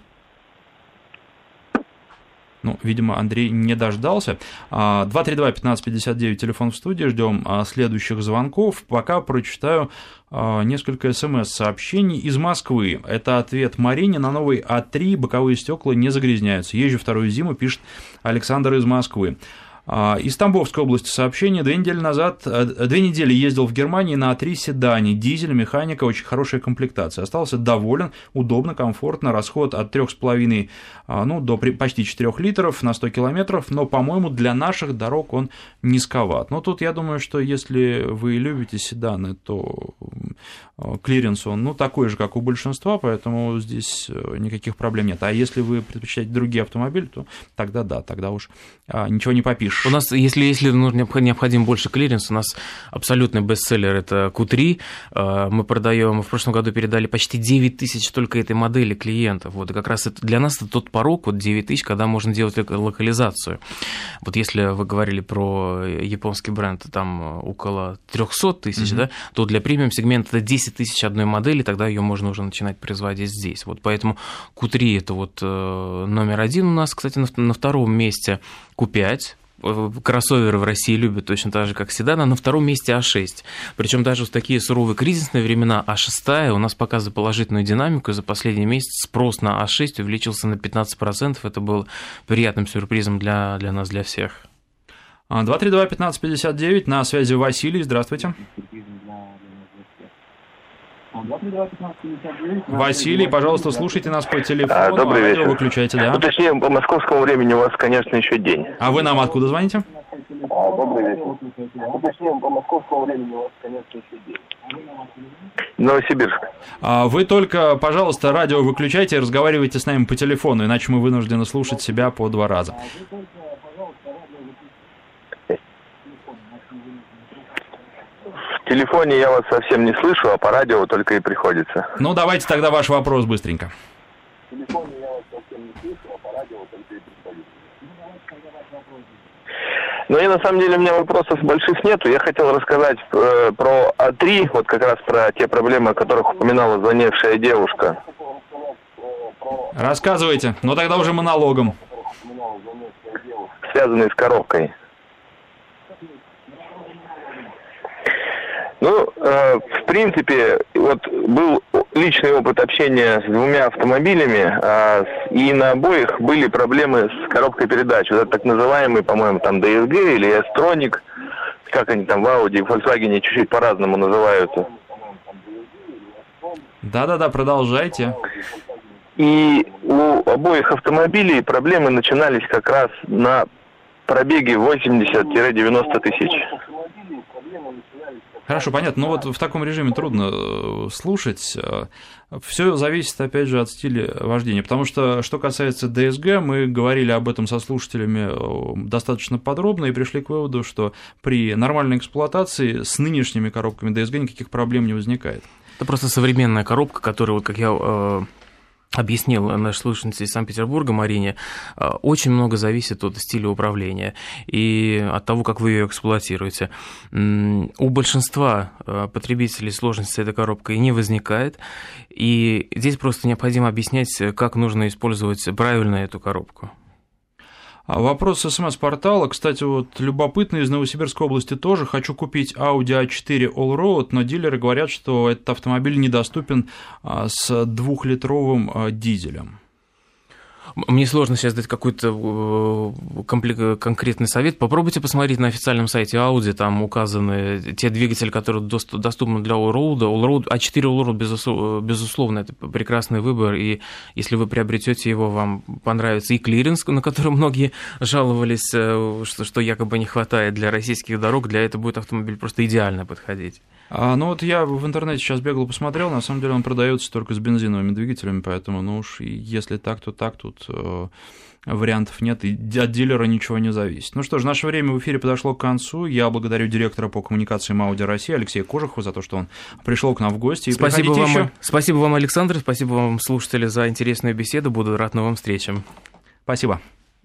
Speaker 1: Ну, видимо, Андрей не дождался. 232-1559, телефон в студии, ждем а, следующих звонков. Пока прочитаю а, несколько смс-сообщений из Москвы. Это ответ Марине на новый А3, боковые стекла не загрязняются. Езжу вторую зиму, пишет Александр из Москвы. А, из Тамбовской области сообщение. Две недели назад, э, две недели ездил в Германии на А3 седане. Дизель, механика, очень хорошая комплектация. Остался доволен, удобно, комфортно. Расход от 3,5 а, ну, до почти 4 литров на 100 километров. Но, по-моему, для наших дорог он низковат. Но тут я думаю, что если вы любите седаны, то э, клиренс он ну, такой же, как у большинства, поэтому здесь э, никаких проблем нет. А если вы предпочитаете другие автомобили, то тогда да, тогда уж ничего не попишешь
Speaker 2: у нас, если, если необходим больше клиренс, у нас абсолютный бестселлер – это Q3. А, мы продаем, в прошлом году передали почти 9 тысяч только этой модели клиентов. Вот, и как раз это, для нас это тот порог, вот 9 тысяч, когда можно делать локализацию. Вот если вы говорили про японский бренд, там около 300 тысяч, mm-hmm. да, то для премиум-сегмента это 10 тысяч одной модели, тогда ее можно уже начинать производить здесь. Вот поэтому Q3 – это вот э, номер один у нас, кстати, на, на втором месте Q5, кроссоверы в России любят точно так же, как седан, а на втором месте А6. Причем даже в такие суровые кризисные времена А6 у нас показывает положительную динамику, за последний месяц спрос на А6 увеличился на 15%. Это был приятным сюрпризом для, для нас, для всех.
Speaker 1: 232-1559, на связи Василий, здравствуйте. Василий, пожалуйста, слушайте нас по телефону. А,
Speaker 6: добрый вечер.
Speaker 1: Выключайте, да.
Speaker 6: Ну, точнее, по московскому времени у вас, конечно, еще день.
Speaker 1: А вы нам откуда звоните?
Speaker 6: А, добрый вечер. Ну, точнее, по московскому времени у вас, конечно, еще день. Новосибирск.
Speaker 1: А вы только, пожалуйста, радио выключайте и разговаривайте с нами по телефону, иначе мы вынуждены слушать себя по два раза.
Speaker 6: Телефоне я вас совсем не слышу, а по радио только и приходится.
Speaker 1: Ну, давайте тогда ваш вопрос быстренько. В телефоне я вас совсем не слышу, а по радио только и приходится.
Speaker 6: Ну и на самом деле у меня вопросов больших нету. Я хотел рассказать э, про А3, вот как раз про те проблемы, о которых упоминала звонившая девушка.
Speaker 1: Рассказывайте, но тогда уже монологом.
Speaker 6: Связанные с коробкой. Ну, э, в принципе, вот был личный опыт общения с двумя автомобилями, э, и на обоих были проблемы с коробкой передач. Вот это так называемый, по-моему, там DSG или S-Tronic, как они там в Audi и Volkswagen чуть-чуть по-разному называются.
Speaker 1: Да-да-да, продолжайте.
Speaker 6: И у обоих автомобилей проблемы начинались как раз на пробеге 80-90 тысяч.
Speaker 1: Хорошо, понятно. Но вот в таком режиме трудно э, слушать. Э, Все зависит, опять же, от стиля вождения. Потому что, что касается DSG, мы говорили об этом со слушателями э, достаточно подробно и пришли к выводу, что при нормальной эксплуатации с нынешними коробками DSG никаких проблем не возникает.
Speaker 2: Это просто современная коробка, которая, вот как я объяснил наш слушательница из Санкт-Петербурга Марине, э, очень много зависит от стиля управления и от того, как вы ее эксплуатируете. У большинства э, потребителей сложности с этой коробкой не возникает, и здесь просто необходимо объяснять, как нужно использовать правильно эту коробку.
Speaker 1: А вопрос смс-портала. Кстати, вот любопытно из Новосибирской области тоже. Хочу купить Audi A4 Allroad, но дилеры говорят, что этот автомобиль недоступен а, с двухлитровым а, дизелем.
Speaker 2: Мне сложно сейчас дать какой-то э, конкретный совет. Попробуйте посмотреть на официальном сайте Audi, там указаны те двигатели, которые доступны для Allroad. Allroad А4 Allroad, безусловно, это прекрасный выбор, и если вы приобретете его, вам понравится и клиренс, на который многие жаловались, э, что, что якобы не хватает для российских дорог, для этого будет автомобиль просто идеально подходить.
Speaker 1: А, ну вот я в интернете сейчас бегал, посмотрел, на самом деле он продается только с бензиновыми двигателями, поэтому, ну уж если так, то так, тут э, вариантов нет, и от дилера ничего не зависит. Ну что ж, наше время в эфире подошло к концу. Я благодарю директора по коммуникациям Audi России Алексея Кожухова за то, что он пришел к нам в гости. И
Speaker 2: спасибо, вам,
Speaker 1: еще.
Speaker 2: спасибо вам, Александр, спасибо вам, слушатели, за интересную беседу. Буду рад новым встречам.
Speaker 1: Спасибо.